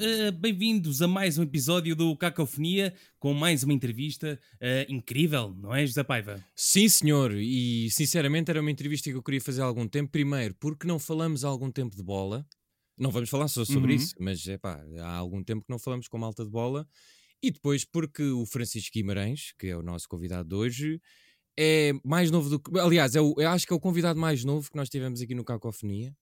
uh, bem-vindos a mais um episódio do Cacofonia com mais uma entrevista uh, incrível, não é, José Paiva? Sim, senhor, e sinceramente era uma entrevista que eu queria fazer há algum tempo. Primeiro, porque não falamos há algum tempo de bola, não vamos falar só sobre uhum. isso, mas é pá, há algum tempo que não falamos com malta de bola. E depois, porque o Francisco Guimarães, que é o nosso convidado de hoje, é mais novo do que. Aliás, é o, eu acho que é o convidado mais novo que nós tivemos aqui no Cacofonia.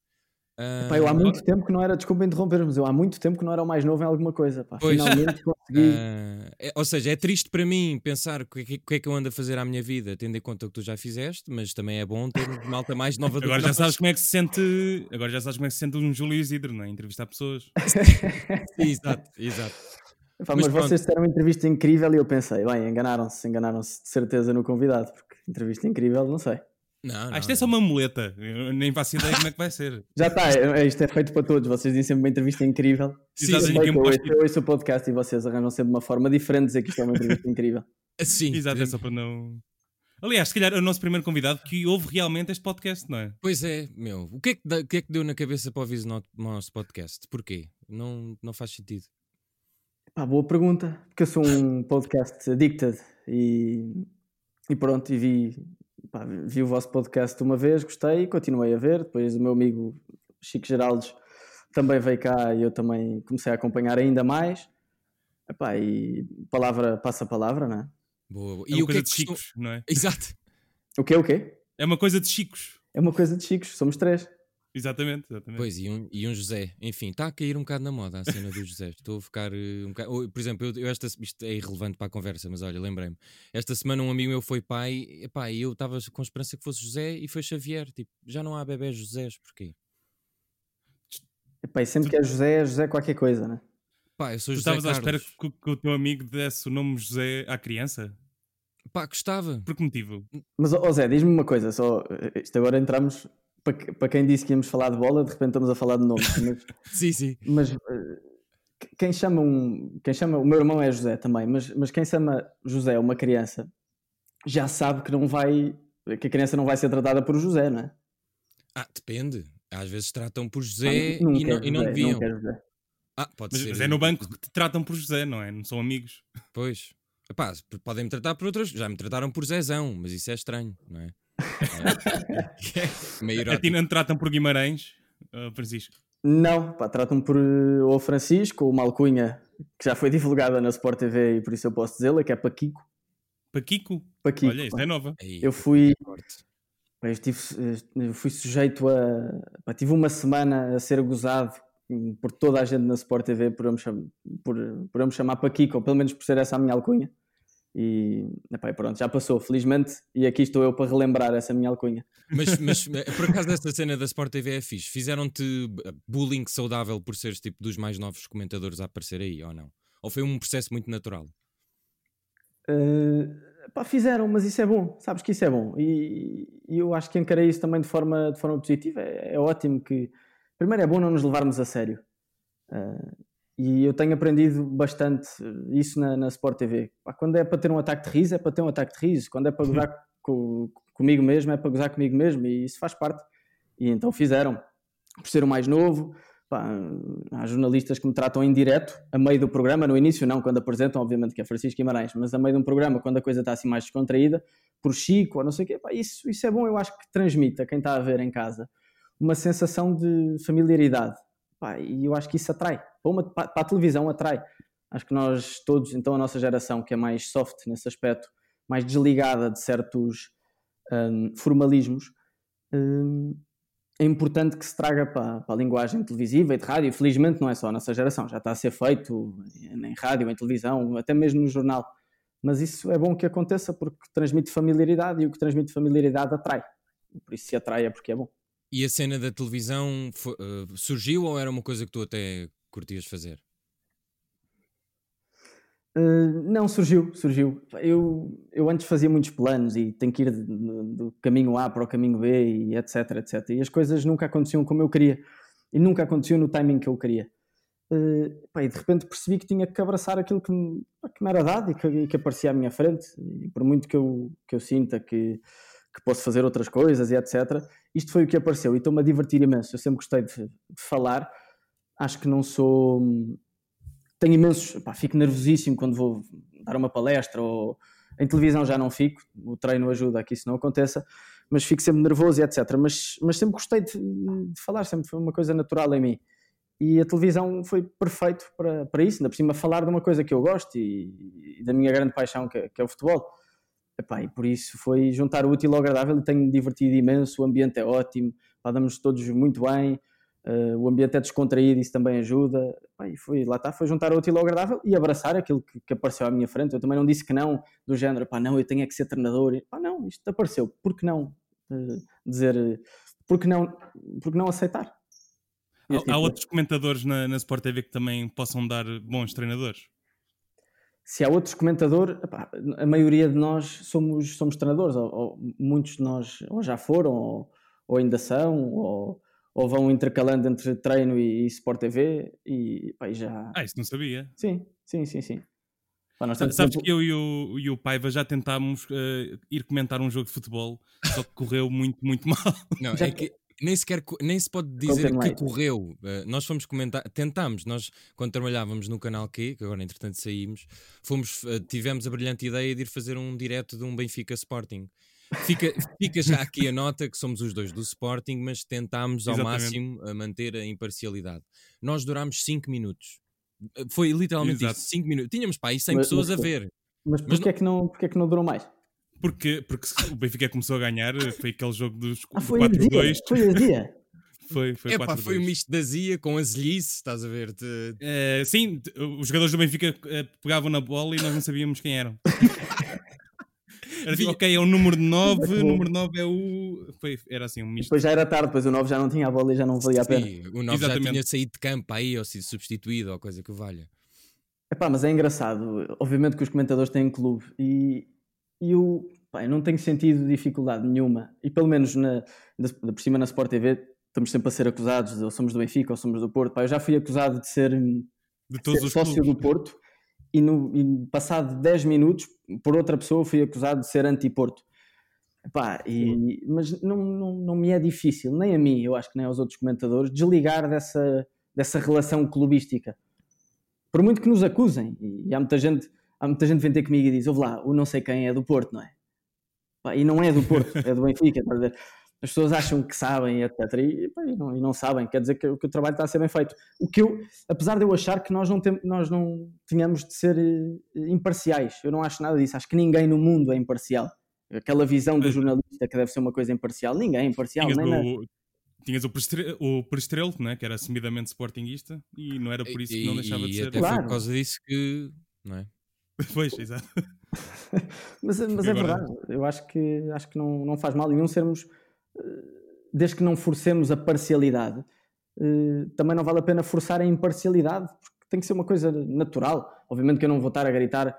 Uh, pá, eu há muito tempo que não era, desculpa interromper, mas eu há muito tempo que não era o mais novo em alguma coisa. Pá. Finalmente consegui. Uh, é, ou seja, é triste para mim pensar o que, que, que, é que eu ando a fazer à minha vida, tendo em conta o que tu já fizeste, mas também é bom ter malta mais nova do Agora já sabes como é que se sente. Agora já sabes como é que se sente um Júlio Isidro, não é? Entrevistar pessoas. exato, exato. Pá, mas, mas vocês fizeram uma entrevista incrível e eu pensei, bem, enganaram-se, enganaram-se de certeza no convidado, porque entrevista incrível, não sei. Não, não, isto é só uma muleta. Eu nem faço ideia como é que vai ser. Já está, é, isto é feito para todos. Vocês dizem sempre uma entrevista incrível. Sim, eu, sim, eu, ouço, eu ouço o podcast e vocês arranjam sempre uma forma diferente de dizer que isto é uma entrevista incrível. Sim, exato, é só para não. Aliás, se calhar é o nosso primeiro convidado que ouve realmente este podcast, não é? Pois é, meu. O que é que, o que, é que deu na cabeça para ouvir o nosso podcast? Porquê? Não, não faz sentido. Pá, boa pergunta. Porque eu sou um podcast addicted e, e pronto, e vi pá, vi o vosso podcast uma vez, gostei, continuei a ver. Depois o meu amigo Chico Geraldes também veio cá e eu também comecei a acompanhar ainda mais. Epá, e palavra passa a palavra, não é? Boa, boa. É e é o coisa que é de chicos, não é? Exato. O quê, o quê? É uma coisa de chicos. É uma coisa de chicos, somos três. Exatamente, exatamente. Pois, e um, e um José. Enfim, está a cair um bocado na moda a cena do José. Estou a ficar uh, um bocado. Por exemplo, eu, eu, esta, isto é irrelevante para a conversa, mas olha, lembrei-me. Esta semana um amigo meu foi pai epá, e eu estava com esperança que fosse José e foi Xavier. Tipo, já não há bebés Josés, porquê? Epá, e sempre que é José, é José qualquer coisa, né? Pá, eu sou tu José estavas à espera que, que, o teu amigo desse o nome José à criança? Pá, gostava. Por que motivo? Mas, ó Zé, diz-me uma coisa, só, isto agora entramos para, para quem disse que íamos falar de bola, de repente estamos a falar de nomes. Mas, sim, sim. Mas eh, quem chama um. Quem chama, o meu irmão é José também, mas, mas quem chama José uma criança já sabe que não vai. que a criança não vai ser tratada por José, não é? Ah, depende. Às vezes tratam por José ah, e, não, José, e não deviam. Não ah, pode mas, ser. Mas é no banco que te tratam por José, não é? Não são amigos. Pois. Epá, podem me tratar por outras. Já me trataram por Zezão, mas isso é estranho, não é? Meio A ti não te tratam por Guimarães, uh, Francisco? Não, pá, tratam por uh, o Francisco, uma alcunha que já foi divulgada na Sport TV e por isso eu posso dizê-la, que é Paquico. Paquico? Paquico. Olha, isso é nova. Eu fui. Eu, estive, eu fui sujeito a. tive uma semana a ser gozado por toda a gente na Sport TV por eu me, cham, por, por eu me chamar Paquico, ou pelo menos por ser essa a minha alcunha. E epá, pronto, já passou, felizmente, e aqui estou eu para relembrar essa minha alcunha. Mas, mas eh, por acaso essa cena da Sport TV é fixe? Fizeram-te bullying saudável por seres tipo dos mais novos comentadores a aparecer aí, ou não? Ou foi um processo muito natural? Uh, pá, fizeram, mas isso é bom, sabes que isso é bom. E, e eu acho que encarei isso também de forma, de forma positiva. É, é ótimo que. Primeiro é bom não nos levarmos a sério. Uh, e eu tenho aprendido bastante isso na, na Sport TV. Quando é para ter um ataque de riso, é para ter um ataque de riso. Quando é para gozar com, comigo mesmo, é para gozar comigo mesmo. E isso faz parte. E então fizeram. Por ser o mais novo, pá, há jornalistas que me tratam em direto, a meio do programa, no início não, quando apresentam, obviamente que é Francisco Guimarães, mas a meio de um programa, quando a coisa está assim mais descontraída, por Chico ou não sei o quê, pá, isso, isso é bom, eu acho que transmite a quem está a ver em casa uma sensação de familiaridade Pá, e eu acho que isso atrai. Para, uma, para, a televisão atrai. Acho que nós todos, então a nossa geração, que é mais soft nesse aspecto, mais desligada de certos um, formalismos, um, é importante que se traga para, para, a linguagem televisiva e de rádio. Felizmente não é só a nossa geração, já está a ser feito em rádio, em televisão, até mesmo no jornal. Mas isso é bom que aconteça porque transmite familiaridade e o que transmite familiaridade atrai. Por isso se atrai é porque é bom. E a cena da televisão foi, uh, surgiu ou era uma coisa que tu até curtias fazer? Uh, não, surgiu, surgiu. Eu, eu antes fazia muitos planos e tenho que ir do, caminho A para o caminho B e etc, etc. E as coisas nunca aconteciam como eu queria. E nunca aconteciam no timing que eu queria. Uh, pá, e de repente percebi que tinha que abraçar aquilo que me, que me era dado e que, que, aparecia à minha frente. E por muito que eu, que eu sinta que, que posso fazer outras coisas e etc, isto foi o que apareceu e estou-me a divertir imenso. Eu sempre gostei de, de, falar. Acho que não sou tenho imensos, pá, fico nervosíssimo quando vou dar uma palestra ou em televisão já não fico, o treino ajuda a que isso não aconteça, mas fico sempre nervoso e etc. Mas, mas sempre gostei de, de falar, sempre foi uma coisa natural em mim. E a televisão foi perfeito para, para isso, ainda por cima falar de uma coisa que eu gosto e, e da minha grande paixão, que, é, que é o futebol. Epá, e por isso foi juntar o útil ao agradável e tenho-me divertido imenso, o ambiente é ótimo, pá, damos todos muito bem, uh, o ambiente é descontraído, isso também ajuda. Epá, e foi, lá está, foi juntar o útil ao agradável e abraçar aquilo que, que, apareceu à minha frente. Eu também não disse que não, do género, pá, não, eu tenho é que ser treinador. E, pá, não, isto apareceu, por que não uh, dizer, por que não, por que não aceitar? Há, há, tipo outros comentadores na, na Sport TV que também possam dar bons treinadores? Se há outros comentadores, a maioria de nós somos, somos treinadores, ou, ou muitos de nós ou já foram, ou, ou ainda são, ou, ou, vão intercalando entre treino e, e Sport TV, e pá, já... Ah, isso não sabia? Sim, sim, sim, sim. Pá, Sabes tempo... que eu e o, e o Paiva já tentámos uh, ir comentar um jogo de futebol, só que correu muito, muito mal. Não, é que nem sequer nem se pode dizer que correu. Uh, nós fomos comentar, tentámos, nós quando trabalhávamos no canal Q, que agora entretanto saímos, fomos, uh, tivemos a brilhante ideia de ir fazer um direto de um Benfica Sporting. Fica, fica já aqui a nota que somos os dois do Sporting, mas tentámos ao Exatamente. máximo a manter a imparcialidade. Nós durámos 5 minutos. Eh, foi literalmente Exato. isso, 5 minutos. Tínhamos pá, aí 100 mas, pessoas mas, a ver. Mas porquê, mas não... É que não, porquê é que não durou mais? Porque, porque o Benfica começou a ganhar, foi aquele jogo dos ah, 4-2. Foi a dia. Foi, foi, Epá, foi um misto da Zia com azelice, estás a ver? -te... Uh, sim, os jogadores do Benfica uh, pegavam na bola e nós não sabíamos quem eram. Era tipo, ok, é o número 9, o número 9 é o. Foi, era assim um misto. Depois já era tarde, depois o 9 já não tinha a bola e já não valia a pena. Sim, o 9 Exatamente. já tinha saído de campo aí ou sido substituído ou coisa que valha. Epá, mas é engraçado. Obviamente que os comentadores têm clube e, e o, pá, eu não tenho sentido dificuldade nenhuma. E pelo menos na, na, por cima na Sport TV estamos sempre a ser acusados de ou somos do Benfica ou somos do Porto. Pá, eu já fui acusado de ser, de todos ser os sócio clubes. do Porto e, no, e passado 10 minutos por outra pessoa fui acusado de ser anti-Porto. Pá, e, mas não, não, não me é difícil, nem a mim, eu acho que nem aos outros comentadores, desligar dessa, dessa relação clubística. Por muito que nos acusem, e há muita gente, há muita gente que vem ter comigo e diz: Ouve lá, o não sei quem é do Porto, não é? Pá, e não é do Porto, é do Benfica, estás a ver? As pessoas acham que sabem, etc. E, pá, e, não, e não, sabem, quer dizer que, que, o trabalho está a ser bem feito. O que eu, apesar de eu achar que nós não, tem, nós não tínhamos de ser uh, imparciais, eu não acho nada disso. Acho que ninguém no mundo é imparcial. Aquela visão do jornalista que deve ser uma coisa imparcial, ninguém é imparcial. Tinhas, nem o, tinhas o Prestrelo, né, que era assumidamente sportinguista, e não era por isso que não deixava e, de ser. Até claro. foi por causa disso que. Não é? Pois, exato. mas mas é verdade, eu acho que, acho que não, não faz mal nenhum sermos, eh, desde que não forcemos a parcialidade, eh, também não vale a pena forçar a imparcialidade, porque tem que ser uma coisa natural. Obviamente que eu não vou estar a gritar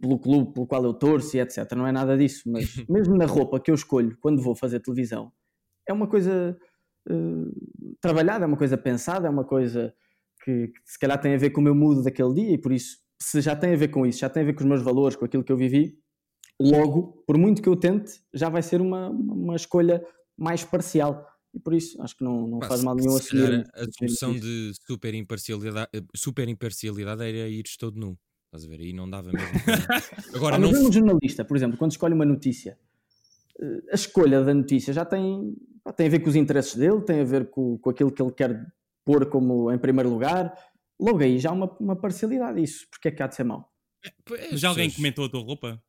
pelo clube pelo qual eu torço e etc. Não é nada disso, mas mesmo na roupa que eu escolho quando vou fazer televisão, é uma coisa uh, trabalhada, é uma coisa pensada, é uma coisa que, que se calhar tem a ver com o meu mood daquele dia e por isso se já tem a ver com isso, já tem a ver com os meus valores, com aquilo que eu vivi, logo, por muito que eu tente, já vai ser uma, uma escolha mais parcial. E por isso acho que não, não Pá, faz mal nenhum assumir. A solução de super imparcialidade, eh, super imparcialidade era ir todo nu. Estás a ver? Aí não dava mesmo. Agora, ah, não... um jornalista, por exemplo, quando escolhe uma notícia, eh, a escolha da notícia já tem, tem a ver com os interesses dele, tem a ver com, com aquilo que ele quer pôr como em primeiro lugar, logo aí já há uma, uma parcialidade. Isso, porque é que há de ser mau? É, já alguém comentou a tua roupa?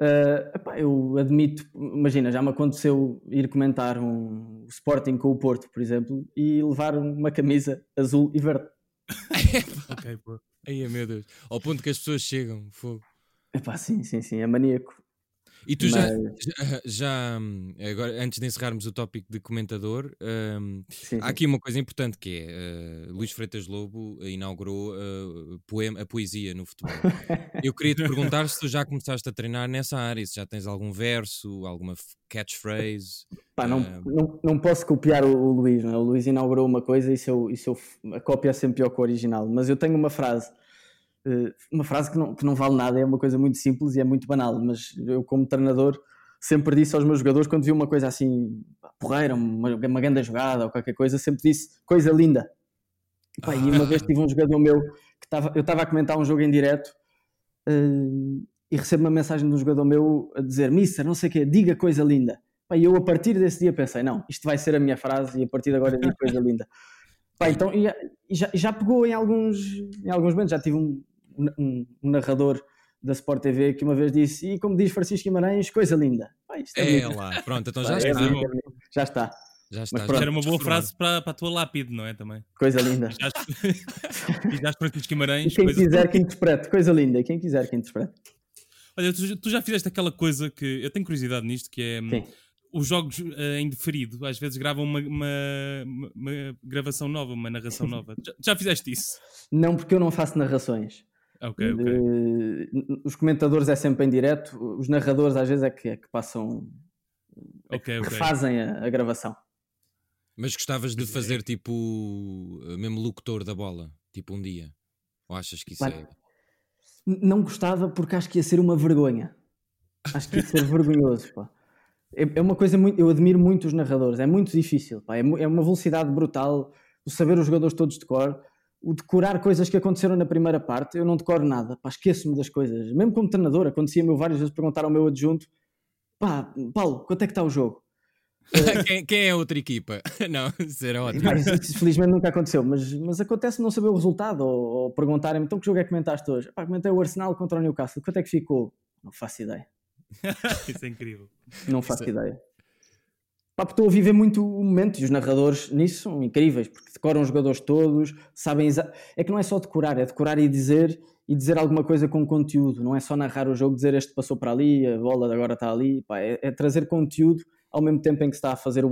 Uh, epá, eu admito, imagina, já me aconteceu ir comentar um Sporting com o Porto, por exemplo, e levar uma camisa azul e verde. ok, pô. Aí, meu Deus. Ao ponto que as pessoas chegam, fogo. Epá, sim, sim, sim, é maníaco. E tu Mas... já, já, já, agora, antes de encerrarmos o tópico de comentador, um, há aqui uma coisa importante que é uh, Luís Freitas Lobo inaugurou uh, poema, a poesia no futebol. Eu queria te perguntar se tu já começaste a treinar nessa área, se já tens algum verso, alguma catchphrase. Pá, não, uh... não, não posso copiar o, o Luís, não é? o Luís inaugurou uma coisa e se eu, e se eu, a cópia é sempre pior que o original, mas eu tenho uma frase uma frase que não, que não vale nada, é uma coisa muito simples e é muito banal, mas eu, como treinador, sempre disse aos meus jogadores, quando vi uma coisa assim, porreira, uma, uma grande jogada ou qualquer coisa, sempre disse coisa linda. Pá, e uma vez tive um jogador meu que estava, eu estava a comentar um jogo em direto uh, e recebo uma mensagem de um jogador meu a dizer: Mister, não sei o quê, diga coisa linda. Pá, e eu a partir desse dia pensei: não, isto vai ser a minha frase e a partir de agora digo coisa linda. Pá, então, e, e já, já pegou em alguns, em alguns momentos, já tive um, um, um narrador da Sport TV que uma vez disse, e como diz Francisco Guimarães, coisa linda. Pá, é, é lá, pronto, então já, Pá, está. É, já está. Já está. Mas, era uma boa frase para, para a tua lápide, não é? Também. Coisa linda. E já Francisco Guimarães. E quem coisa... quiser que interprete, coisa linda. E quem quiser que interprete. Olha, tu, tu, já fizeste aquela coisa que eu tenho curiosidade nisto, que é Sim. os jogos uh, em deferido, às vezes gravam uma, uma, uma, uma gravação nova, uma narração nova. já, já, fizeste isso? Não, porque eu não faço narrações. Ok, ok. Uh, os comentadores é sempre em direto, os narradores às vezes é que, é que passam. É okay, que okay. fazem a, a, gravação. Mas gostavas de fazer tipo mesmo locutor da bola, tipo um dia? Ou achas que isso Mas, é. Não gostava porque acho que ia ser uma vergonha. Acho que ia ser vergonhoso, pá. É, é, uma coisa muito. Eu admiro muito os narradores, é muito difícil, pá. É, é uma velocidade brutal, o saber os jogadores todos de cor, o decorar coisas que aconteceram na primeira parte. Eu não decoro nada, pá, esqueço-me das coisas. Mesmo como treinador, acontecia-me várias vezes perguntar ao meu adjunto: pá, Paulo, quanto é que está o jogo? quem, quem, é a outra equipa? Não, isso era ótimo. Mas, isso, felizmente nunca aconteceu, mas, mas acontece não saber o resultado ou, ou perguntarem-me então que jogo é que comentaste hoje? Pá, comentei o Arsenal contra o Newcastle, quanto é que ficou? Não faço ideia. isso é incrível. Não faço isso ideia. Pá, estou a viver muito o momento e os narradores nisso são incríveis, porque decoram os jogadores todos, sabem. É que não é só decorar, é decorar e dizer e dizer alguma coisa com conteúdo, não é só narrar o jogo, dizer este passou para ali, a bola agora está ali, Pá, é, é trazer conteúdo ao mesmo tempo em que se está a fazer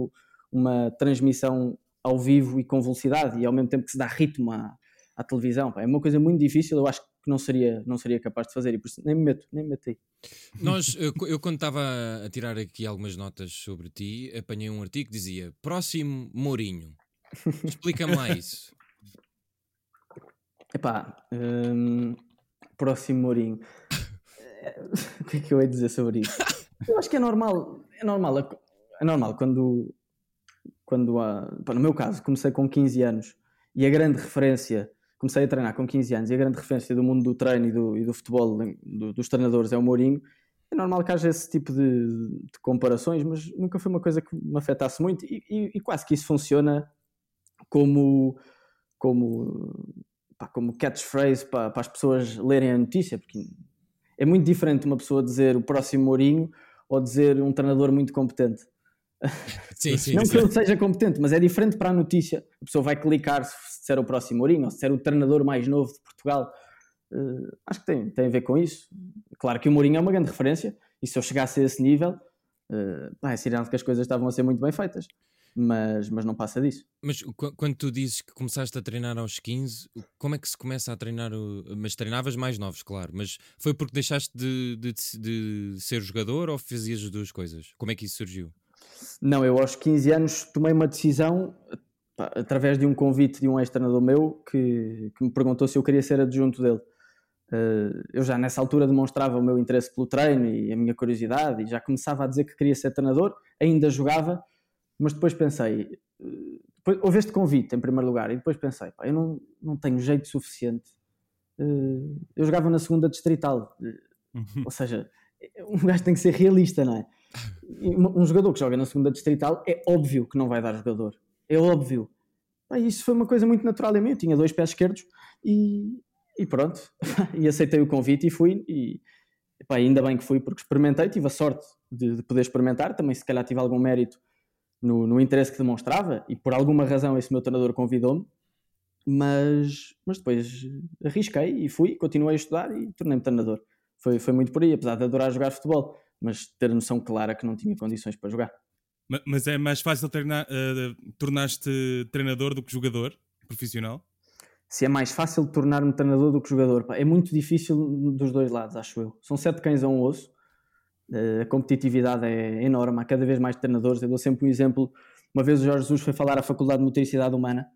uma transmissão ao vivo e com velocidade e ao mesmo tempo que se dá ritmo à, à televisão. Pá, é uma coisa muito difícil, eu acho que não seria, não seria capaz de fazer e por isso nem me meto, nem me meto aí. Nós, eu, eu quando estava a tirar aqui algumas notas sobre ti, apanhei um artigo que dizia próximo Mourinho. Explica-me lá isso. Epá, hum, próximo Mourinho. o que é que eu ia dizer sobre isso? Eu acho que é normal, é normal, é normal quando, quando há, no meu caso, comecei com 15 anos e a grande referência, comecei a treinar com 15 anos e a grande referência do mundo do treino e do, e do futebol, do, dos treinadores é o Mourinho. É normal que haja esse tipo de, de, comparações, mas nunca foi uma coisa que me afetasse muito e, e, e quase que isso funciona como, como, pá, como catchphrase para, para as pessoas lerem a notícia, porque é muito diferente uma pessoa dizer o próximo Mourinho ou dizer um treinador muito competente. Sim, sim, não sim. que ele seja competente, mas é diferente para a notícia. A pessoa vai clicar se disser o próximo Mourinho ou se disser o treinador mais novo de Portugal. Uh, acho que tem, tem a ver com isso. Claro que o Mourinho é uma grande referência e se eu chegasse a esse nível, uh, pá, é sinal que as coisas estavam a ser muito bem feitas. Mas, mas não passa disso. Mas quando tu dizes que começaste a treinar aos 15, como é que se começa a treinar? O... Mas treinavas mais novos, claro. Mas foi porque deixaste de, de, de ser jogador ou fazias as duas coisas? Como é que isso surgiu? Não, eu aos 15 anos tomei uma decisão pá, através de um convite de um ex-treinador meu que, que, me perguntou se eu queria ser adjunto dele. Uh, eu já nessa altura demonstrava o meu interesse pelo treino e a minha curiosidade e já começava a dizer que queria ser treinador, ainda jogava, mas depois pensei, uh, depois, houve este convite em primeiro lugar e depois pensei, pá, eu não, não tenho jeito suficiente. Uh, eu jogava na segunda distrital, Uhum. ou seja, um gajo tem que ser realista, não é? Um jogador que joga na segunda distrital é óbvio que não vai dar jogador. É óbvio. Pá, isso foi uma coisa muito natural em mim. Eu tinha dois pés esquerdos e, e pronto. e aceitei o convite e fui. E pá, ainda bem que fui porque experimentei. Tive a sorte de, de poder experimentar. Também, se calhar, tive algum mérito no, no, interesse que demonstrava. E por alguma razão, esse meu treinador convidou-me. Mas, mas depois arrisquei e fui. Continuei a estudar e tornei-me treinador. Foi, foi muito por aí, apesar de adorar jogar futebol mas ter noção clara que não tinha condições para jogar. Mas é mais fácil treinar, uh, tornar-te treinador do que jogador profissional? Se é mais fácil tornar-me treinador do que jogador, é muito difícil dos dois lados, acho eu. São sete cães a um osso, uh, a competitividade é enorme, há cada vez mais treinadores. Eu dou sempre um exemplo. Uma vez o Jorge Jesus foi falar à Faculdade de Motricidade Humana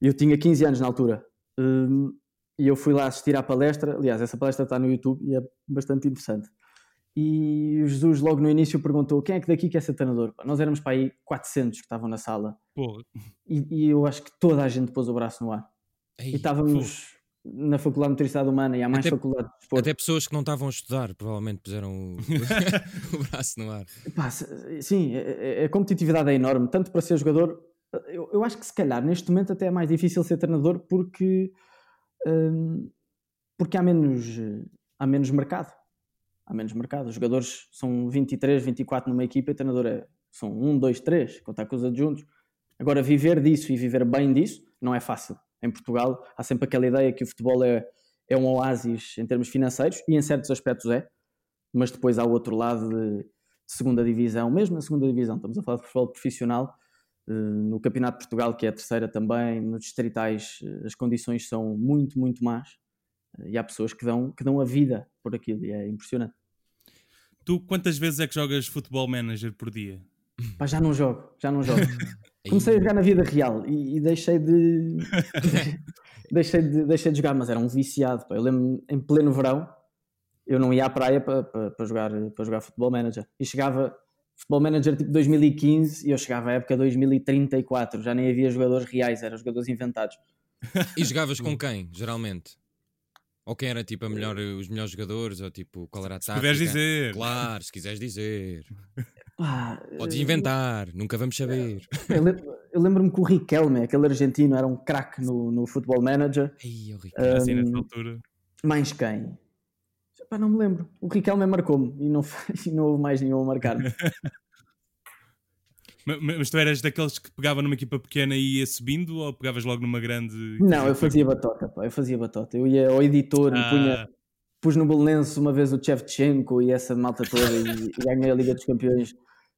eu tinha 15 anos na altura. Um, e eu fui lá assistir à palestra. Aliás, essa palestra está no YouTube e é bastante interessante e o Jesus logo no início perguntou quem é que daqui quer ser treinador? Nós éramos para aí 400 que estavam na sala e, e, eu acho que toda a gente pôs o braço no ar. Ei, e estávamos na Faculdade de Motricidade Humana e há mais até, faculdades de desporto. Até pessoas que não estavam a estudar provavelmente puseram o, o braço no ar. Pá, sim, a, a, competitividade é enorme, tanto para ser jogador. Eu, eu, acho que se calhar neste momento até é mais difícil ser treinador porque, hum, porque há, menos, há menos mercado. Há menos mercado. Os jogadores são 23, 24 numa equipa e o treinador é, são 1, 2, 3, contar com os adjuntos. Agora, viver disso e viver bem disso não é fácil em Portugal, há sempre aquela ideia que o futebol é, é um oásis em termos financeiros, e em certos aspectos é, mas depois há o outro lado de, segunda divisão, mesmo na segunda divisão, estamos a falar de futebol profissional, eh, no Campeonato de Portugal, que é a terceira também, nos distritais, eh, as condições são muito, muito más, eh, e há pessoas que dão, que dão a vida por aquilo, e é impressionante. Tu quantas vezes é que jogas futebol manager por dia? Pá, já não jogo, já não jogo. Comecei a jogar na vida real e, e deixei de. deixei, de deixei de jogar, mas era um viciado. Pá. Eu lembro em pleno verão, eu não ia à praia para, para, para, jogar, para jogar futebol manager. E chegava futebol manager tipo 2015 e eu chegava à época 2034. Já nem havia jogadores reais, eram jogadores inventados. E jogavas com quem, geralmente? Ou quem era tipo a melhor, os melhores jogadores? Ou tipo, qual era a tática? Se quiseres dizer. Claro, se quiseres dizer. Ah, Podes inventar, eu, nunca vamos saber. Eu lembro-me que o Riquelme, aquele argentino, era um craque no, no Football Manager. Ai, o Riquelme. Um, assim nessa altura. Mais quem? Pá, não me lembro. O Riquelme marcou-me e não, e não houve mais nenhum a marcar-me. mas, tu eras daqueles que pegava numa equipa pequena e ia subindo ou pegavas logo numa grande. Não, eu fazia batota, pá, eu fazia batota. Eu ia ao editor, ah. punha, pus no Belenense uma vez o Chevchenko e essa malta toda e, e ganhei a Liga dos Campeões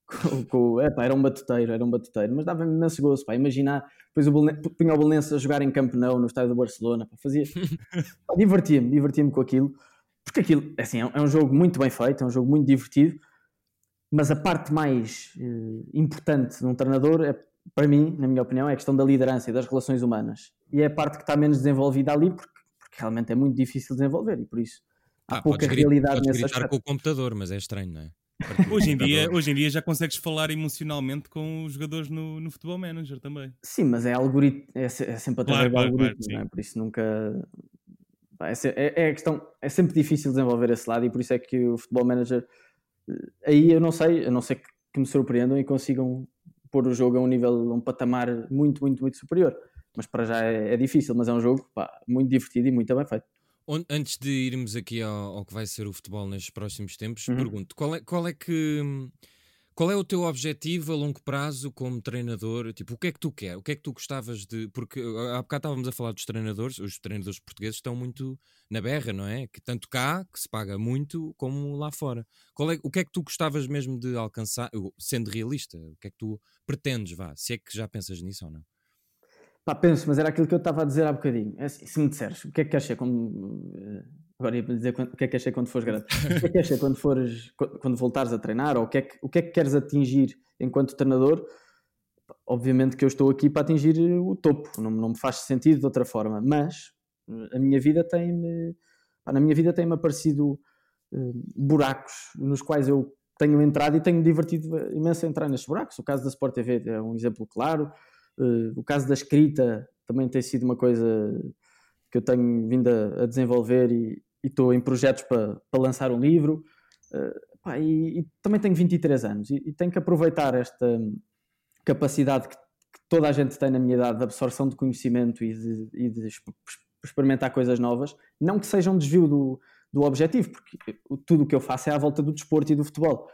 com, com, epá, era um batuteiro, era um batuteiro, mas dava-me imenso gosto, pá, imaginar, depois o Belenense, punha o Belenense a jogar em Camp Nou, no estádio do Barcelona, pá, fazia, divertia-me, divertia-me com aquilo, porque aquilo, é assim, é um jogo muito bem feito, é um jogo muito divertido, mas a parte mais eh, importante de um treinador, é, para mim, na minha opinião, é a questão da liderança e das relações humanas, e é a parte que está menos desenvolvida ali, porque, porque realmente é muito difícil desenvolver, e por isso há ah, pouca realidade nesse aspecto. com o computador, mas é estranho, não é? Hoje em, dia, hoje em dia já consegues falar emocionalmente com os jogadores no, no Futebol Manager também. Sim, mas é algoritmo, é, é sempre através claro, do algoritmo, claro, é? por isso nunca. É, é, é, a questão, é sempre difícil desenvolver esse lado e por isso é que o Futebol Manager aí eu não sei, a não ser que, me surpreendam e consigam pôr o jogo a um nível, a um patamar muito, muito, muito superior. Mas para já é, é difícil, mas é um jogo pá, muito divertido e muito bem feito. Antes de irmos aqui ao, ao, que vai ser o futebol nestes próximos tempos, uhum. pergunto qual é, qual é que qual é o teu objetivo a longo prazo como treinador? Tipo, o que é que tu quer? O que é que tu gostavas de. Porque há bocado estávamos a falar dos treinadores, os treinadores portugueses estão muito na berra, não é? Que tanto cá, que se paga muito, como lá fora. Qual é, o que é que tu gostavas mesmo de alcançar, sendo realista? O que é que tu pretendes, vá? Se é que já pensas nisso ou não? Pá, penso, mas era aquilo que eu estava a dizer há bocadinho. É assim, se me disseres o que é que queres ser quando. Eh, agora ia dizer o que é que ser quando fores grande. o que é que ser quando, fores, quando voltares a treinar? Ou o que, é que, o que é que queres atingir enquanto treinador? Obviamente que eu estou aqui para atingir o topo, não, não me faz sentido de outra forma, mas eh, a minha vida tem-me. Na minha vida tem-me aparecido uh, buracos nos quais eu tenho entrado e tenho divertido imenso a entrar nestes buracos. O caso da Sport TV é um exemplo claro. Uh, o caso da escrita também tem sido uma coisa que eu tenho vindo a, a desenvolver e estou em projetos para, para lançar um livro. Uh, pá, e, e, também tenho 23 anos e, e tenho que aproveitar esta capacidade que, que, toda a gente tem na minha idade de absorção de conhecimento e de, e de experimentar coisas novas, não que seja um desvio do, do objetivo, porque tudo o que eu faço é à volta do desporto e do futebol,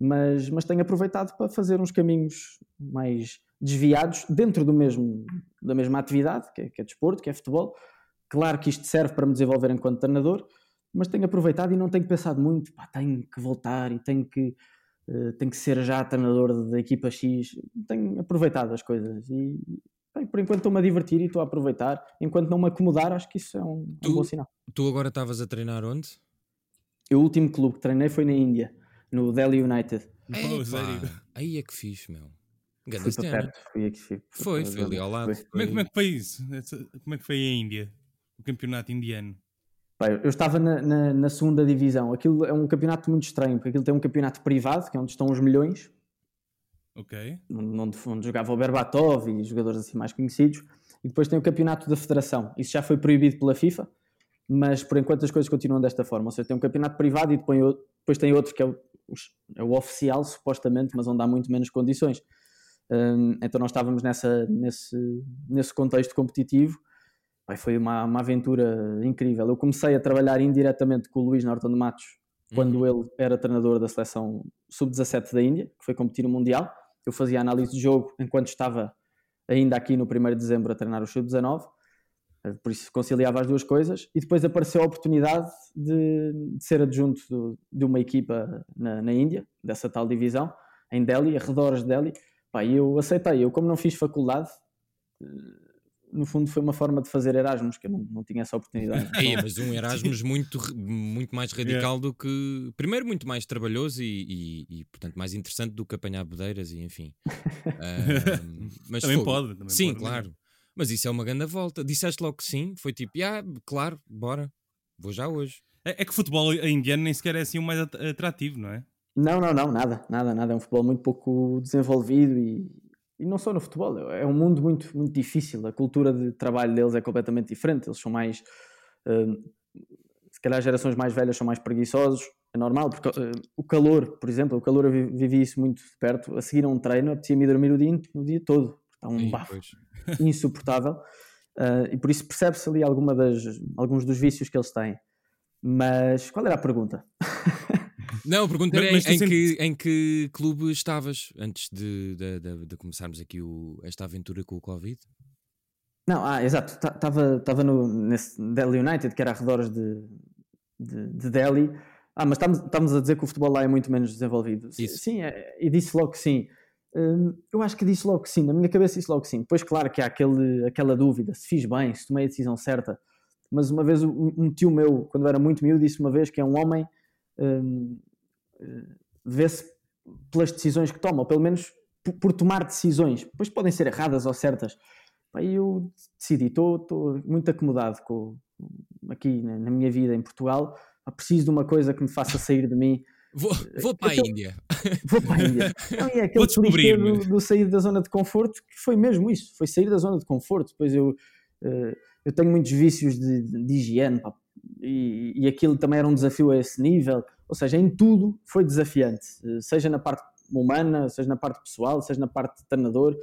mas, mas tenho aproveitado para fazer uns caminhos mais desviados dentro do mesmo, da mesma atividade, que é, que é desporto, que é futebol. Claro que isto serve para me desenvolver enquanto treinador, mas tenho aproveitado e não tenho pensado muito, pá, tenho que voltar e tenho que, uh, tenho que ser já treinador da equipa X. Tenho aproveitado as coisas e bem, por enquanto estou-me a divertir e estou a aproveitar. Enquanto não me acomodar, acho que isso é um, tu, um bom sinal. Tu agora estavas a treinar onde? O último clube que treinei foi na Índia, no Delhi United. Ei, aí é que fixe, meu. Fui para perto, fui aqui, fui, foi, foi ali ao lado. Como, é, como é que foi isso? Como é que foi a Índia? O campeonato indiano? Bem, eu estava na, na, na, segunda divisão. Aquilo é um campeonato muito estranho, porque aquilo tem um campeonato privado, que é onde estão os milhões. Ok. Onde, onde jogava o Berbatov e jogadores assim mais conhecidos. E depois tem o campeonato da federação. Isso já foi proibido pela FIFA, mas por enquanto as coisas continuam desta forma. Ou seja, tem um campeonato privado e depois, depois tem outro que é o, é o oficial, supostamente, mas onde há muito menos condições. Um, então nós estávamos nessa, nesse, nesse contexto competitivo. Foi uma, uma aventura incrível. Eu comecei a trabalhar indiretamente com o Luís Norton de Matos quando uhum. ele era treinador da seleção sub-17 da Índia, que foi competir no Mundial. Eu fazia análise de jogo enquanto estava ainda aqui no 1 de dezembro a treinar o sub-19, eh, por isso conciliava as duas coisas. E depois apareceu a oportunidade de, de ser adjunto do, de uma equipa na, na, Índia, dessa tal divisão, em Delhi, arredores de Delhi. E eu aceitei. Eu, como não fiz faculdade, eh, no fundo foi uma forma de fazer Erasmus, que eu não, não tinha essa oportunidade. É, mas um Erasmus muito, muito mais radical yeah. do que. Primeiro, muito mais trabalhoso e, e, e, portanto, mais interessante do que apanhar bodeiras e enfim. uh, mas também pode. Também sim, pode, claro. Mas isso é uma grande volta. Disseste logo que sim, foi tipo, ah, claro, bora, vou já hoje. É, é que o futebol indiano nem sequer é assim o mais atrativo, não é? Não, não, não, nada, nada, nada. É um futebol muito pouco desenvolvido e, e não só no futebol, é um mundo muito, muito difícil. A cultura de trabalho deles é completamente diferente. Eles são mais. Uh, se calhar gerações mais velhas são mais preguiçosos, é normal, porque uh, o calor, por exemplo, o calor eu vivi isso muito de perto. A seguir a um treino, apetecia-me dormir o dia, o dia todo. Está um bafo insuportável. Uh, e por isso percebe-se ali alguma das, alguns dos vícios que eles têm. Mas qual era a pergunta? Não, a pergunta era em, em, que, em que clube estavas antes de, de, de, de começarmos aqui o, esta aventura com o Covid? Não, ah, exato. Estava no, nesse Delhi United, que era arredores de, de, de Delhi. Ah, mas estamos a dizer que o futebol lá é muito menos desenvolvido. Isso. Sim, é, e disse logo que sim. Hum, eu acho que disse logo que sim, na minha cabeça disse logo que sim. Depois, claro que há aquele, aquela dúvida, se fiz bem, se tomei a decisão certa. Mas uma vez um, tio meu, quando era muito miúdo, disse uma vez que é um homem um, vê-se pelas decisões que toma, ou pelo menos por, por, tomar decisões. Depois podem ser erradas ou certas. Aí eu decidi, estou muito acomodado com, aqui na, na, minha vida em Portugal. Preciso de uma coisa que me faça sair de mim. Vou, vou para a Índia. Vou para a Índia. Não, é aquele clichê do, do, sair da zona de conforto, que foi mesmo isso, foi sair da zona de conforto. Depois eu, uh, eu tenho muitos vícios de, de higiene, e, e aquilo também era um desafio a esse nível. Ou seja, em tudo foi desafiante, eh, seja na parte humana, seja na parte pessoal, seja na parte de treinador.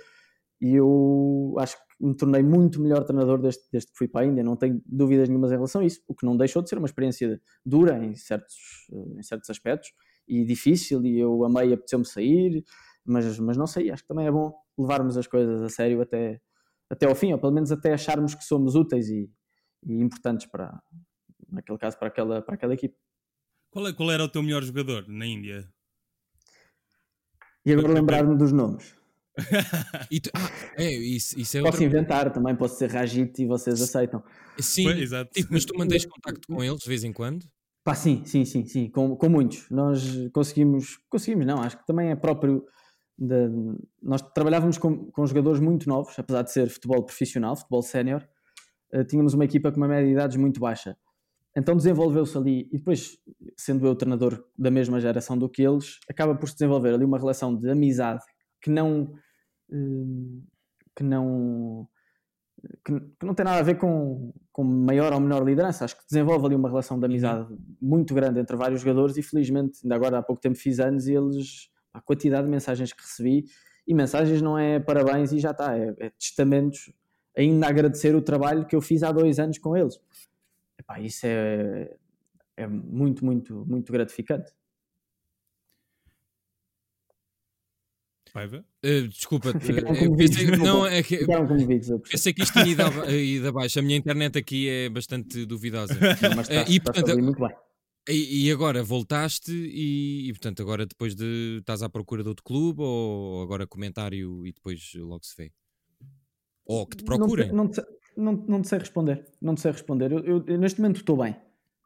E eu acho que me tornei muito melhor treinador desde, desde que fui para a Índia, não tenho dúvidas nenhumas em relação a isso, o que não deixou de ser uma experiência dura em certos, eh, em certos aspectos e difícil. E eu amei, apeteceu-me sair, mas, mas não sei, acho que também é bom levarmos as coisas a sério até, até ao fim, ou pelo menos até acharmos que somos úteis e, e importantes para, naquele caso, para aquela, para aquela equipe. Qual, é, qual era o teu melhor jogador na Índia? E agora lembrar-me dos nomes. tu, ah, é, isso, isso é posso outra... inventar também, posso ser Rajit e vocês aceitam. Sim, exato. Tipo, mas tu mandas contacto com eles de vez em quando? Pá, sim, sim, sim, sim, com, com muitos. Nós conseguimos, conseguimos, não, acho que também é próprio. De, nós trabalhávamos com, com jogadores muito novos, apesar de ser futebol profissional, futebol sénior. Uh, tínhamos uma equipa com uma média de idades muito baixa. Então desenvolveu-se ali, e depois, sendo eu treinador da mesma geração do que eles, acaba por se desenvolver ali uma relação de amizade que não. Hum, que não. que, não tem nada a ver com, com maior ou menor liderança. Acho que desenvolve ali uma relação de amizade muito grande entre vários jogadores, e felizmente, ainda agora há pouco tempo fiz anos, e eles. a quantidade de mensagens que recebi, e mensagens não é parabéns e já está, é, é testamentos ainda agradecer o trabalho que eu fiz há dois anos com eles. Epá, isso é, é muito, muito, muito gratificante. Paiva? Uh, desculpa, uh, pensei, não, é que, pensei que isto tinha ido, ido abaixo. A minha internet aqui é bastante duvidosa. Não, mas está, uh, e, portanto, muito bem. E, e, agora voltaste e, e, portanto agora depois de estás à procura de outro clube ou agora comentário e depois logo se vê? Ou que te procurem? Não, não, não, não te sei responder. Não te sei responder. Eu, eu, eu neste momento estou bem.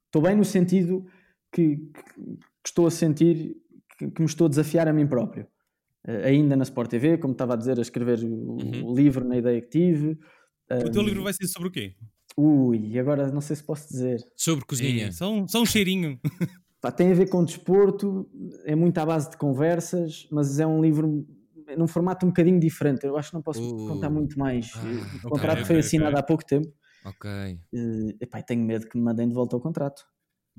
Estou bem no sentido que, que, que estou a sentir que, que, me estou a desafiar a mim próprio. Uh, ainda na Sport TV, como estava a dizer, a escrever o, uhum. o livro na ideia que tive. O um, teu livro vai ser sobre o quê? Ui, agora não sei se posso dizer. Sobre cozinha. É, só, um, só um cheirinho. Pá, tem a ver com desporto, é muito à base de conversas, mas é um livro num formato um bocadinho diferente. Eu acho que não posso uh, contar muito mais. Ah, o okay, contrato okay, foi assinado okay. há pouco tempo. Ok. Uh, epá, tenho medo que me mandem de volta ao contrato.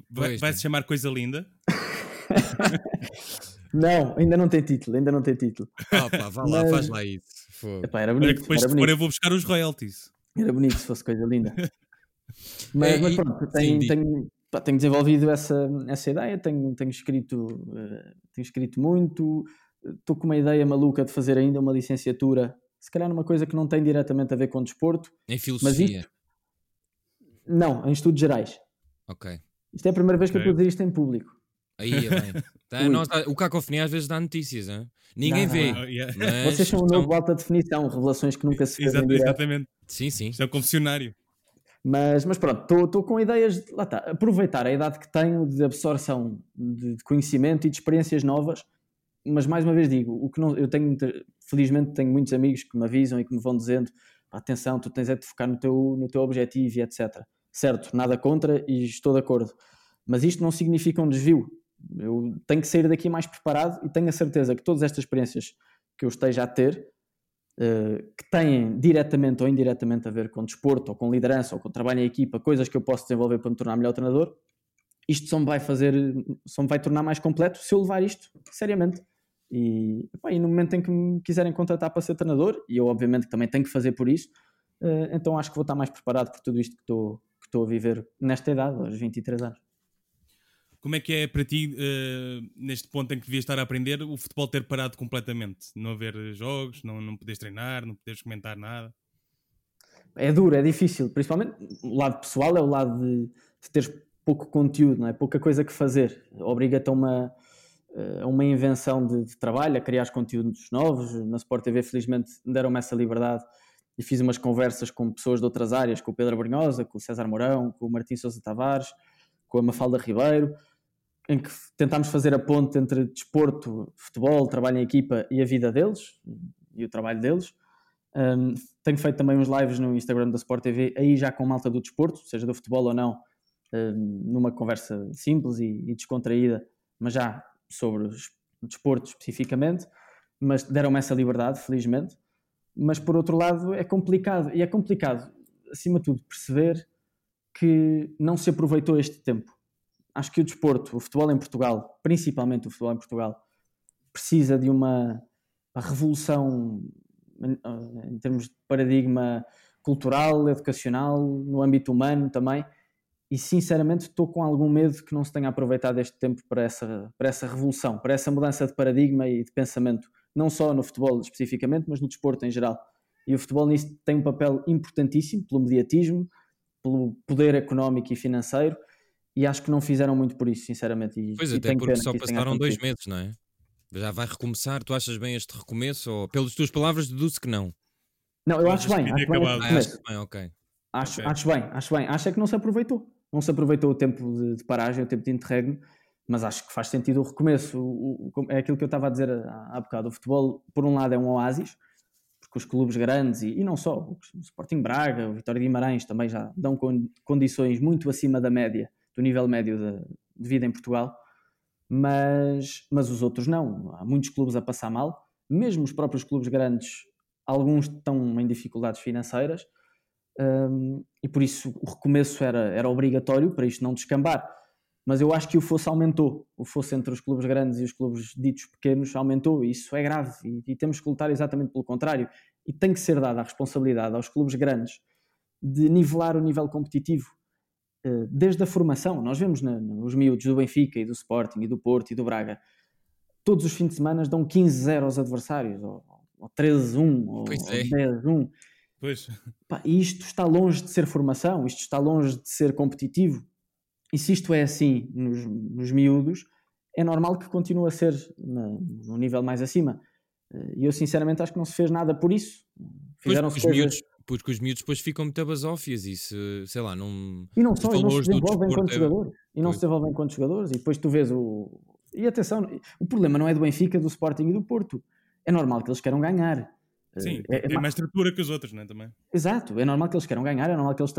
Vai, vai se chamar Coisa Linda? não, ainda não tem título, ainda não tem título. Opa, vá lá, Mas... faz lá isso. Epá, era bonito. depois era bonito. eu vou buscar os royalties. Era bonito se fosse coisa linda. mas, é, mas pronto, tenho, tenho, tenho, desenvolvido essa, essa ideia, tenho, tenho, escrito, uh, tenho escrito muito, estou com uma ideia maluca de fazer ainda uma licenciatura, se calhar numa coisa que não tem diretamente a ver com desporto. Em filosofia? Isto, não, em estudos gerais. Ok. Isto é a primeira vez que okay. eu estou a dizer isto em público. Aí é bem. Tá, nós, o Cacofonia às vezes dá notícias, hein? ninguém não, vê. Não. Mas Vocês são um novo alta definição, revelações que nunca se fazem Exatamente. Sim, sim. Isto é um confessionário. Mas, mas pronto, estou com ideias, de, lá está, aproveitar a idade que tenho de absorção de, de, conhecimento e de experiências novas, mas mais uma vez digo, o que não, eu tenho, felizmente tenho muitos amigos que me avisam e que me vão dizendo, atenção, tu tens é de focar no teu, no teu objetivo e etc. Certo, nada contra e estou de acordo. Mas isto não significa um desvio. Eu tenho que sair daqui mais preparado e tenho a certeza que todas estas experiências que eu esteja a ter, uh, que têm diretamente ou indiretamente a ver com desporto, ou com liderança, ou com trabalho em equipa, coisas que eu posso desenvolver para me tornar melhor treinador, isto só me vai fazer, só me vai tornar mais completo se eu levar isto seriamente. E, e no momento em que me quiserem contratar para ser treinador, e eu obviamente também tenho que fazer por isso, uh, então acho que vou estar mais preparado por tudo isto que estou, que estou a viver nesta idade, aos 23 anos. Como é que é para ti, uh, neste ponto em que devias estar a aprender, o futebol ter parado completamente? Não haver jogos, não, não poderes treinar, não poderes comentar nada? É duro, é difícil. Principalmente o lado pessoal é o lado de, de teres pouco conteúdo, não é? pouca coisa que fazer. Obriga-te a uma, a uma invenção de, de, trabalho, a criar conteúdos novos. Na Sport TV, felizmente, deram-me essa liberdade e fiz umas conversas com pessoas de outras áreas, com o Pedro Brunhosa, com o César Mourão, com o Martim Sousa Tavares, com a Mafalda Ribeiro em que tentámos fazer a ponte entre desporto, futebol, trabalho em equipa e a vida deles e o trabalho deles. Um, tenho feito também uns lives no Instagram da Sport TV, aí já com malta do desporto, seja do futebol ou não, numa conversa simples e, e, descontraída, mas já sobre desporto especificamente. Mas deram-me essa liberdade, felizmente. Mas por outro lado, é complicado, e é complicado, acima de tudo, perceber que não se aproveitou este tempo acho que o desporto, o futebol em Portugal, principalmente o futebol em Portugal, precisa de uma, uma revolução em, em, termos de paradigma cultural, educacional, no âmbito humano também. E sinceramente estou com algum medo que não se tenha aproveitado este tempo para essa, para essa revolução, para essa mudança de paradigma e de pensamento, não só no futebol especificamente, mas no desporto em geral. E o futebol nisso tem um papel importantíssimo pelo mediatismo, pelo poder económico e financeiro e acho que não fizeram muito por isso, sinceramente. E, pois, e até porque só passaram dois meses, não é? Já vai recomeçar, tu achas bem este recomeço? Ou, pelas tuas palavras, deduzo que não. Não, eu acho bem, acho bem, ah, acho bem, ok. Acho, okay. acho bem, acho bem. Acho é que não se aproveitou. Não se aproveitou o tempo de, de paragem, o tempo de interregno, mas acho que faz sentido o recomeço. O, o, é aquilo que eu estava a dizer há, há bocado. O futebol, por um lado, é um oásis, porque os clubes grandes, e, e não só, o Sporting Braga, o Vitória de Guimarães também já dão con, condições muito acima da média do nível médio de, de, vida em Portugal, mas, mas os outros não. Há muitos clubes a passar mal, mesmo os próprios clubes grandes, alguns estão em dificuldades financeiras, um, e por isso o recomeço era, era obrigatório para isto não descambar. Mas eu acho que o fosse aumentou. O fosse entre os clubes grandes e os clubes ditos pequenos aumentou, e isso é grave. E, e temos que lutar exatamente pelo contrário. E tem que ser dada a responsabilidade aos clubes grandes de nivelar o nível competitivo eh, desde a formação, nós vemos na, nos miúdos do Benfica e do Sporting e do Porto e do Braga, todos os fins de semana dão 15-0 aos adversários, ou, ou 13-1, ou, é. ou 10-1. Pois. Pá, isto está longe de ser formação, isto está longe de ser competitivo. E se isto é assim nos, nos miúdos, é normal que continue a ser na, no nível mais acima. Eh, e eu sinceramente acho que não se fez nada por isso. Fizeram-se coisas... Miúdos, porque os miúdos depois ficam muito basófias e se, sei lá, não. E não só, e não se desenvolvem enquanto é... jogadores. E não se desenvolvem enquanto jogadores. E depois tu vês o. E atenção, o problema não é do Benfica, do Sporting e do Porto. É normal que eles queiram ganhar. Sim, é, tem é mais estrutura que os outros, não é? Também. Exato, é normal que eles queiram ganhar, é normal que eles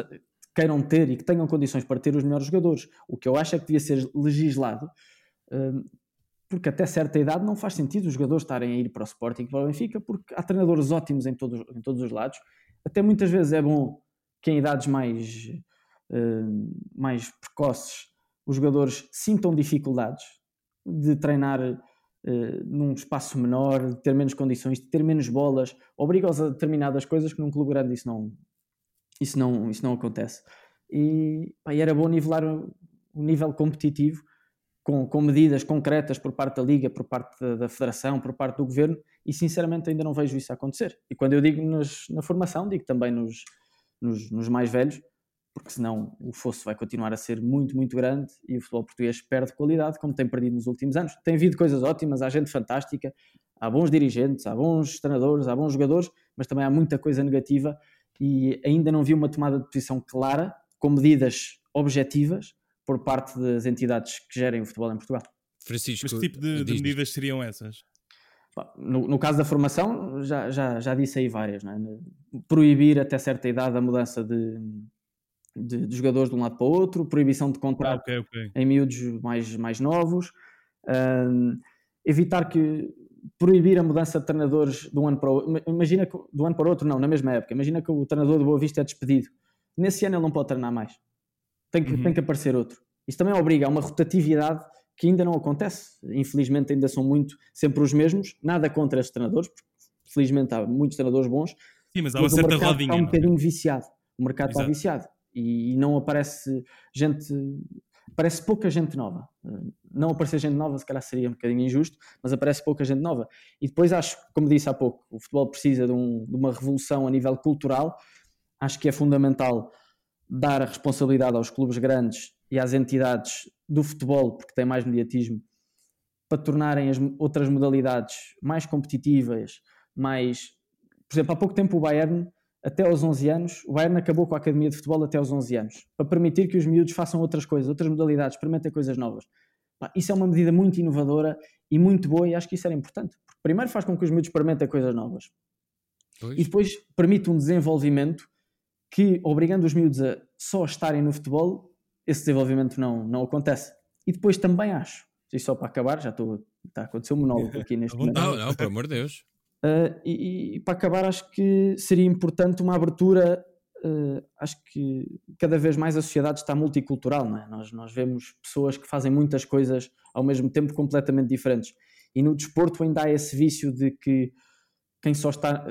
queiram ter e que tenham condições para ter os melhores jogadores. O que eu acho é que devia ser legislado hum, porque até certa idade não faz sentido os jogadores estarem a ir para o Sporting e para o Benfica, porque há treinadores ótimos em todos, em todos os lados. Até muitas vezes é bom que em idades mais, uh, mais precoces os jogadores sintam dificuldades de treinar uh, num espaço menor, de ter menos condições, de ter menos bolas, obriga-os a determinadas coisas que num clube grande isso não, isso não, isso não acontece. E, pá, era bom nivelar o, o nível competitivo com, com, medidas concretas por parte da Liga, por parte da, da, Federação, por parte do Governo, e sinceramente ainda não vejo isso acontecer. E quando eu digo nos, na formação, digo também nos, nos, nos, mais velhos, porque senão o fosso vai continuar a ser muito, muito grande e o futebol português perde qualidade, como tem perdido nos últimos anos. Tem havido coisas ótimas, há gente fantástica, há bons dirigentes, há bons treinadores, há bons jogadores, mas também há muita coisa negativa e ainda não vi uma tomada de posição clara, com medidas objetivas, por parte das entidades que gerem o futebol em Portugal. Francisco, Mas que tipo de, de medidas seriam essas? No, no, caso da formação, já, já, já disse aí várias. É? Proibir até certa idade a mudança de, de, de, jogadores de um lado para o outro, proibição de contrato ah, okay, okay. em miúdos mais, mais novos, um, evitar que. proibir a mudança de treinadores de um ano para o outro. Imagina que, do ano para o outro, não, na mesma época. Imagina que o treinador do Boa Vista é despedido. Nesse ano ele não pode treinar mais tem que, uhum. tem que aparecer outro. Isso também obriga a uma rotatividade que ainda não acontece. Infelizmente ainda são muito sempre os mesmos. Nada contra esses treinadores, porque felizmente há muitos treinadores bons. Sim, mas há uma certa rodinha. Está um é? bocadinho viciado. O mercado Exato. está viciado. E, não aparece gente aparece pouca gente nova. Não aparecer gente nova, se calhar seria um bocadinho injusto, mas aparece pouca gente nova. E depois acho, como disse há pouco, o futebol precisa de, um, de uma revolução a nível cultural. Acho que é fundamental dar a responsabilidade aos clubes grandes e às entidades do futebol, porque tem mais mediatismo, para tornarem as outras modalidades mais competitivas, mais... Por exemplo, há pouco tempo o Bayern, até aos 11 anos, o Bayern acabou com a academia de futebol até aos 11 anos, para permitir que os miúdos façam outras coisas, outras modalidades, experimentem coisas novas. Isso é uma medida muito inovadora e muito boa e acho que isso era importante. Porque primeiro faz com que os miúdos experimentem coisas novas. Pois. E depois permite um desenvolvimento que, obrigando os miúdos a só estarem no futebol, esse desenvolvimento não, não acontece. E depois também acho, e só para acabar, já estou, está a acontecer um monólogo aqui neste momento. Não, não, pelo amor de Deus. Uh, e, e, para acabar, acho que seria importante uma abertura. Uh, acho que cada vez mais a sociedade está multicultural, não é? Nós, nós vemos pessoas que fazem muitas coisas ao mesmo tempo completamente diferentes. E no desporto ainda há esse vício de que quem só está,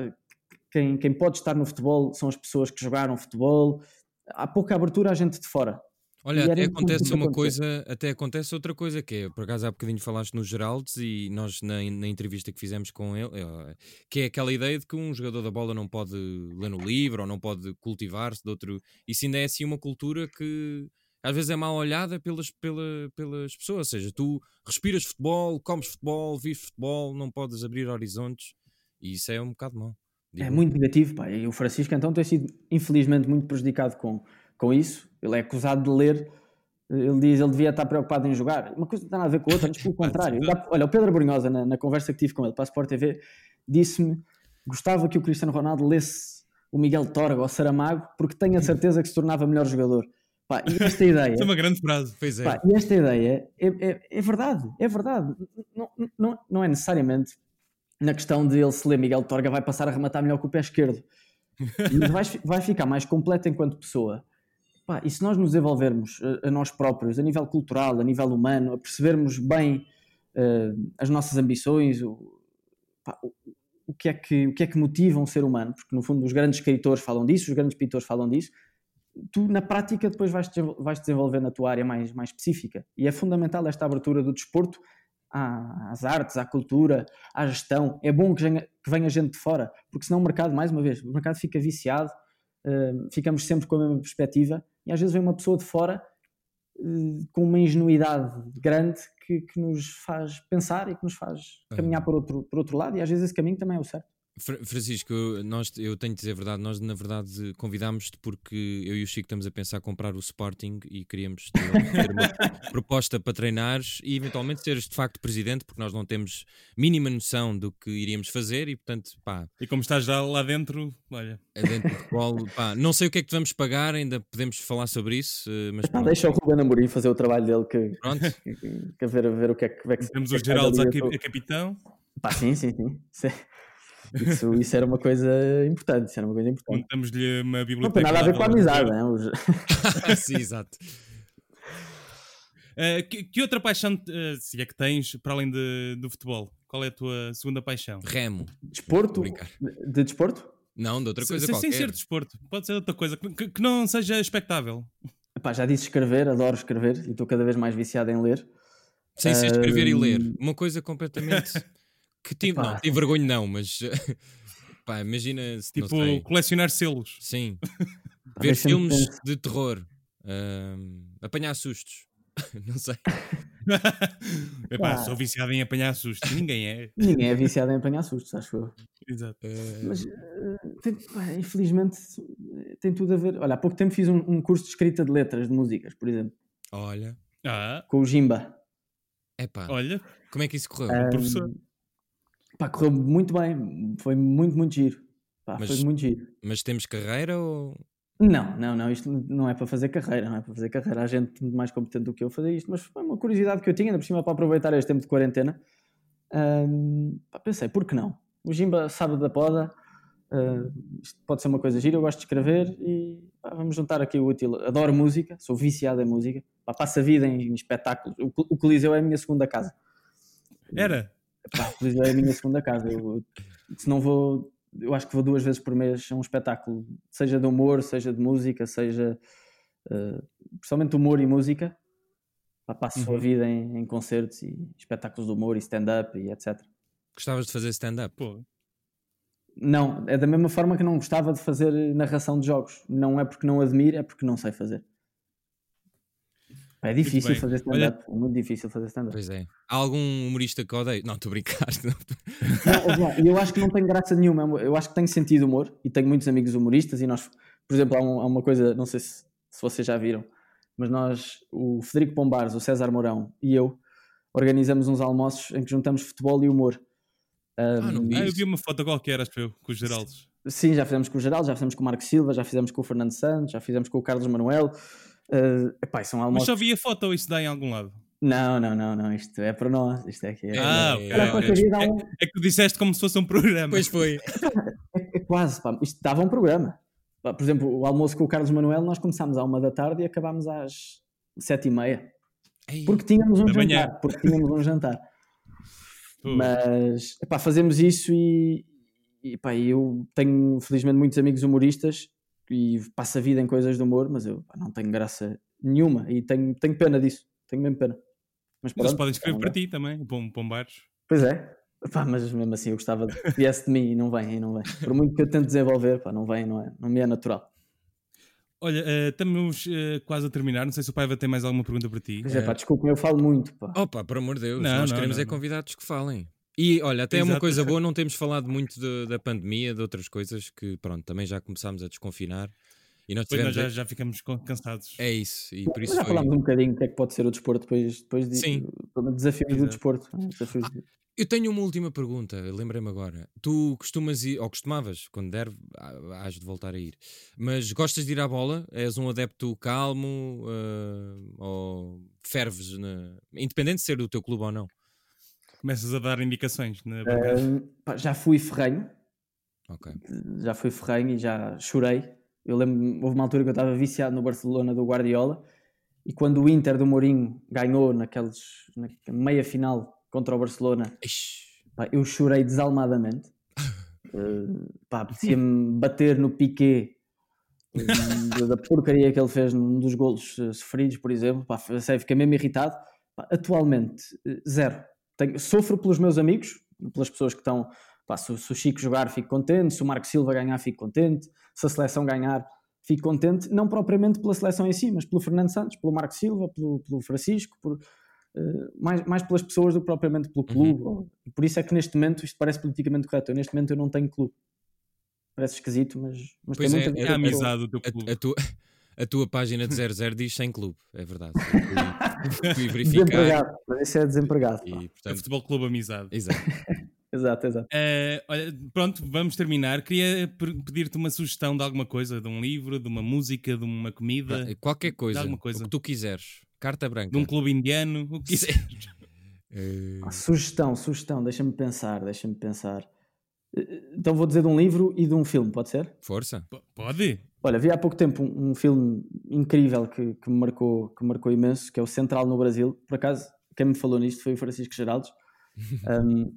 quem, quem pode estar no futebol são as pessoas que jogaram futebol. Há pouca abertura à gente de fora. Olha, até acontece uma coisa, até acontece outra coisa, que é, por acaso há bocadinho falaste no Geraldes e nós na, na, entrevista que fizemos com ele, é, que é aquela ideia de que um jogador da bola não pode ler no livro ou não pode cultivar-se de outro. Isso ainda é assim uma cultura que às vezes é mal olhada pelas, pela, pelas pessoas, ou seja, tu respiras futebol, comes futebol, vives futebol, não podes abrir horizontes e isso é um bocado mau. É muito negativo, pá. E o Francisco então tem sido, infelizmente, muito prejudicado com, com isso. Ele é acusado de ler. Ele diz ele devia estar preocupado em jogar. Uma coisa não tem nada a ver com a outra, antes pelo contrário. Olha, o Pedro Brunhosa, na, na, conversa que tive com ele para a Sport TV, disse-me gostava que o Cristiano Ronaldo lesse o Miguel Torga ou Saramago, porque tenho a certeza que se tornava melhor jogador. Pá, e esta ideia. É uma grande frase. Pois é. Pá, e esta ideia é, é, é verdade, é verdade. Não, não, não é necessariamente na questão de ele se ler Miguel Torga vai passar a rematar melhor com o pé esquerdo. Mas vai, vai ficar mais completo enquanto pessoa. Pá, e se nós nos desenvolvermos a, a, nós próprios, a nível cultural, a nível humano, a percebermos bem uh, as nossas ambições, o, pá, o, o, que é que, o que é que motiva um ser humano, porque no fundo os grandes escritores falam disso, os grandes pintores falam disso, tu na prática depois vais, vais desenvolver na tua área mais, mais específica. E é fundamental esta abertura do desporto às artes, à cultura, à gestão. É bom que venha, que venha gente de fora, porque senão o mercado, mais uma vez, o mercado fica viciado, uh, ficamos sempre com a mesma perspectiva e às vezes vem uma pessoa de fora uh, com uma ingenuidade grande que, que, nos faz pensar e que nos faz caminhar por outro, por outro lado e às vezes esse caminho também é o certo. Francisco, nós, eu tenho de dizer a verdade, nós na verdade convidámos-te porque eu e o Chico estamos a pensar comprar o Sporting e queríamos ter, uma proposta para treinares e eventualmente seres de facto presidente, porque nós não temos mínima noção do que iríamos fazer e portanto, pá. E como estás já lá dentro, olha. É dentro do futebol, pá, não sei o que é que te vamos pagar, ainda podemos falar sobre isso, eh, mas pronto. Deixa o Ruben Amorim fazer o trabalho dele que, pronto. que, que, que, a ver, ver o que é que vai que Temos o Geraldo a, a capitão. Pá, sim, sim, sim. Isso, isso era uma coisa importante. Isso era uma coisa importante. Contamos-lhe uma biblioteca. Não tem nada a ver com a amizade, não é? Sim, exato. Uh, que, que, outra paixão, uh, se é que tens, para além de, do futebol? Qual é a tua segunda paixão? Remo. Desporto? De desporto? Não, de outra coisa sem, qualquer. Sem ser desporto. Pode ser outra coisa. Que, que não seja expectável. Epá, já disse escrever, adoro escrever e estou cada vez mais viciado em ler. Sem ser escrever e ler. Uma coisa completamente que tive, não, tive vergonha não, mas pá, imagina se tipo colecionar selos. Sim. Ver filmes de terror. Uh, apanhar sustos. não sei. Epá, sou viciado em apanhar sustos. Ninguém é. Ninguém é viciado em apanhar sustos, acho eu. Exato. Uh... Mas, uh, tem, pá, infelizmente, tem tudo a ver. Olha, há pouco tempo fiz um, um, curso de escrita de letras de músicas, por exemplo. Olha. Ah. Com o Jimba. Epá. Olha. Como é que isso correu? Um, professor. Pá, correu muito bem, foi muito, muito giro. Pá, mas, foi muito giro. Mas temos carreira ou. Não, não, não, isto não é para fazer carreira, não é para fazer carreira. Há gente muito mais competente do que eu fazer isto, mas foi uma curiosidade que eu tinha, ainda por cima para aproveitar este tempo de quarentena. Um, pá, pensei, por que não? O Jimba sabe da poda, uh, isto pode ser uma coisa gira, eu gosto de escrever e pá, vamos juntar aqui o útil. Adoro música, sou viciado em música, pá, passo a vida em, em espetáculos. O, o Coliseu é a minha segunda casa. Era? Pá, é a minha segunda casa. Eu, se não vou, eu acho que vou duas vezes por mês a um espetáculo, seja de humor, seja de música, seja uh, principalmente humor e música. Pá, passo uhum. a vida em, em, concertos e espetáculos de humor e stand-up e etc. Gostavas de fazer stand-up? Não, é da mesma forma que não gostava de fazer narração de jogos. Não é porque não admiro, é porque não sei fazer. É difícil fazer stand-up, é muito difícil fazer stand-up. Pois é. Há algum humorista que odeio? Não, estou a brincar. Não, eu acho que não tem graça nenhuma. Eu acho que tenho sentido humor e tenho muitos amigos humoristas e nós, por exemplo, há, um, há uma coisa, não sei se, se, vocês já viram, mas nós, o Federico Pombares, o César Mourão e eu, organizamos uns almoços em que juntamos futebol e humor. Um, ah, não vi. Ah, eu vi uma foto qualquer, acho eu, com os Geraldos. Sim, já fizemos com o Geraldo, já fizemos com o Marco Silva, já fizemos com o Fernando Santos, já fizemos com o Carlos Manuel. Uh, epá, são almoços... Mas só vi a foto ou isso dá em algum lado? Não, não, não, não, isto é para nós, isto é que é. Ah, é, é, é, um... é, que tu disseste como se fosse um programa. Pois foi. é, é, quase, pá, isto dava um programa. Por exemplo, o almoço com o Carlos Manuel, nós começámos à uma da tarde e acabámos às sete e meia. Ei, porque tínhamos um jantar, manhã. porque tínhamos um jantar. Mas, epá, fazemos isso e, e epá, eu tenho felizmente muitos amigos humoristas e passo a vida em coisas de humor, mas eu pá, não tenho graça nenhuma e tenho, tenho pena disso, tenho mesmo pena. Mas pronto, Eles podem escrever para ti também, Pombares. Pois é, pá, mas mesmo assim eu gostava de que viesse de mim e não vem, e não vem. Por muito que eu tente desenvolver, pá, não vem, não, é, não me é natural. Olha, uh, estamos uh, quase a terminar. Não sei se o Paiva tem mais alguma pergunta para ti. Pois é, pá, desculpa, eu falo muito. Pá. Opa, por amor de Deus, não, nós não, queremos não, é convidados que falem. E olha, até Exato. é uma coisa boa, não temos falado muito de, da pandemia, de outras coisas que, pronto, também já começámos a desconfinar. E nós, nós já, já, ficamos cansados. É isso. E por isso já foi... falámos um bocadinho do que é que pode ser o desporto depois, depois de, Sim. desafios do desporto. É? Desafios ah, eu tenho uma última pergunta, lembrei-me agora. Tu costumas ir, ou costumavas, quando der, hás de voltar a ir, mas gostas de ir à bola? És um adepto calmo uh, ou ferves, na... independente de ser o teu clube ou não? Começas a dar indicações, né? Uh, já fui ferrenho. Okay. Já fui ferrenho e já chorei eu lembro, houve uma altura que eu estava viciado no Barcelona do Guardiola e quando o Inter do Mourinho ganhou naqueles, na meia final contra o Barcelona, pá, eu chorei desalmadamente. uh, pá, me bater no Piquet uh, da porcaria que ele fez num dos golos sofridos, por exemplo. Pá, sei, fiquei mesmo irritado. Pá, atualmente, zero. Tenho, sofro pelos meus amigos, pelas pessoas que estão Pá, se, se, o Chico jogar, fico contente. Se o Marco Silva ganhar, fico contente. Se a seleção ganhar, fico contente. Não propriamente pela seleção em si, mas pelo Fernando Santos, pelo Marco Silva, pelo, pelo Francisco. Por... uh, mais, mais pelas pessoas do que propriamente pelo uhum. clube. Uhum. Por isso é que neste momento isto parece politicamente correto. Eu, neste momento eu não tenho clube. Parece esquisito, mas, mas pois tem é, muita é a amizade do teu clube. A, a, tua, a tua página de 00 diz sem clube, é verdade. Fui, fui verificar. Desempregado, mas isso é desempregado. E, portanto, é futebol Clube Amizade. Exato. exato, exato. Uh, olha, pronto, vamos terminar. Queria pedir-te uma sugestão de alguma coisa, de um livro, de uma música, de uma comida. Qualquer coisa, alguma coisa. o que tu quiseres. Carta branca. De um clube indiano, o que quiseres. Uh... sugestão, sugestão, deixa-me pensar, deixa-me pensar. Então vou dizer de um livro e de um filme, pode ser? Força. P pode. Olha, vi há pouco tempo um, um filme incrível que, que, me marcou, que me marcou imenso, que é o Central no Brasil. Por acaso, quem me falou nisto foi o Francisco Geraldes. um,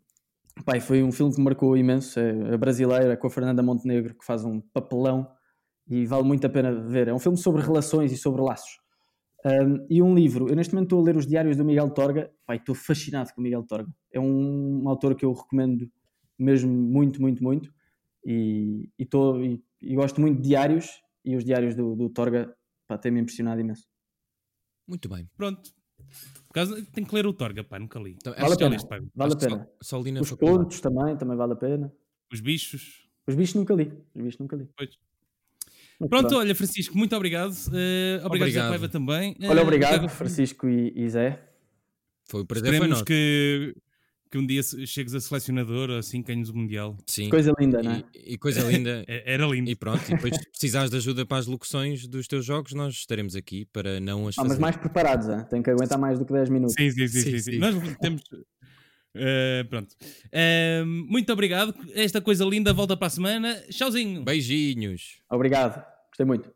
pai, foi um filme que me marcou imenso. É, é brasileira, com a Fernanda Montenegro, que faz um papelão e vale muito a pena ver. É um filme sobre relações e sobre laços. Um, e um livro, eu neste momento estou a ler os diários do Miguel Torga. Pai, estou fascinado com o Miguel Torga. É um, um autor que eu recomendo mesmo muito, muito, muito. E, e, tô, e, gosto muito de diários e os diários do, do Torga têm-me impressionado imenso. Muito bem. Pronto. Por causa, tenho que ler o Torga, pá, nunca li. Então, vale a pena. Vale a pena. Só, só os contos também, também vale a pena. Os bichos. Os bichos nunca li. Os bichos nunca li. Pois. Pronto, pronto, olha, Francisco, muito obrigado. Uh, obrigado, obrigado. Zé Paiva também. Olha, uh, obrigado, Francisco e, e Zé. Foi um prazer, Esperemos foi que que um dia chegues a selecionador assim ganhas o Mundial. Sim. Coisa linda, não é? E, e coisa linda. É, era lindo. E pronto, e depois se precisares de ajuda para as locuções dos teus jogos, nós estaremos aqui para não as ah, Mas mais preparados, hein? tem que aguentar mais do que 10 minutos. Sim, sim, sim. sim, sim, sim. Nós temos. Uh, pronto. Uh, muito obrigado. Esta coisa linda volta para a semana. Tchauzinho. Beijinhos. Obrigado. Gostei muito.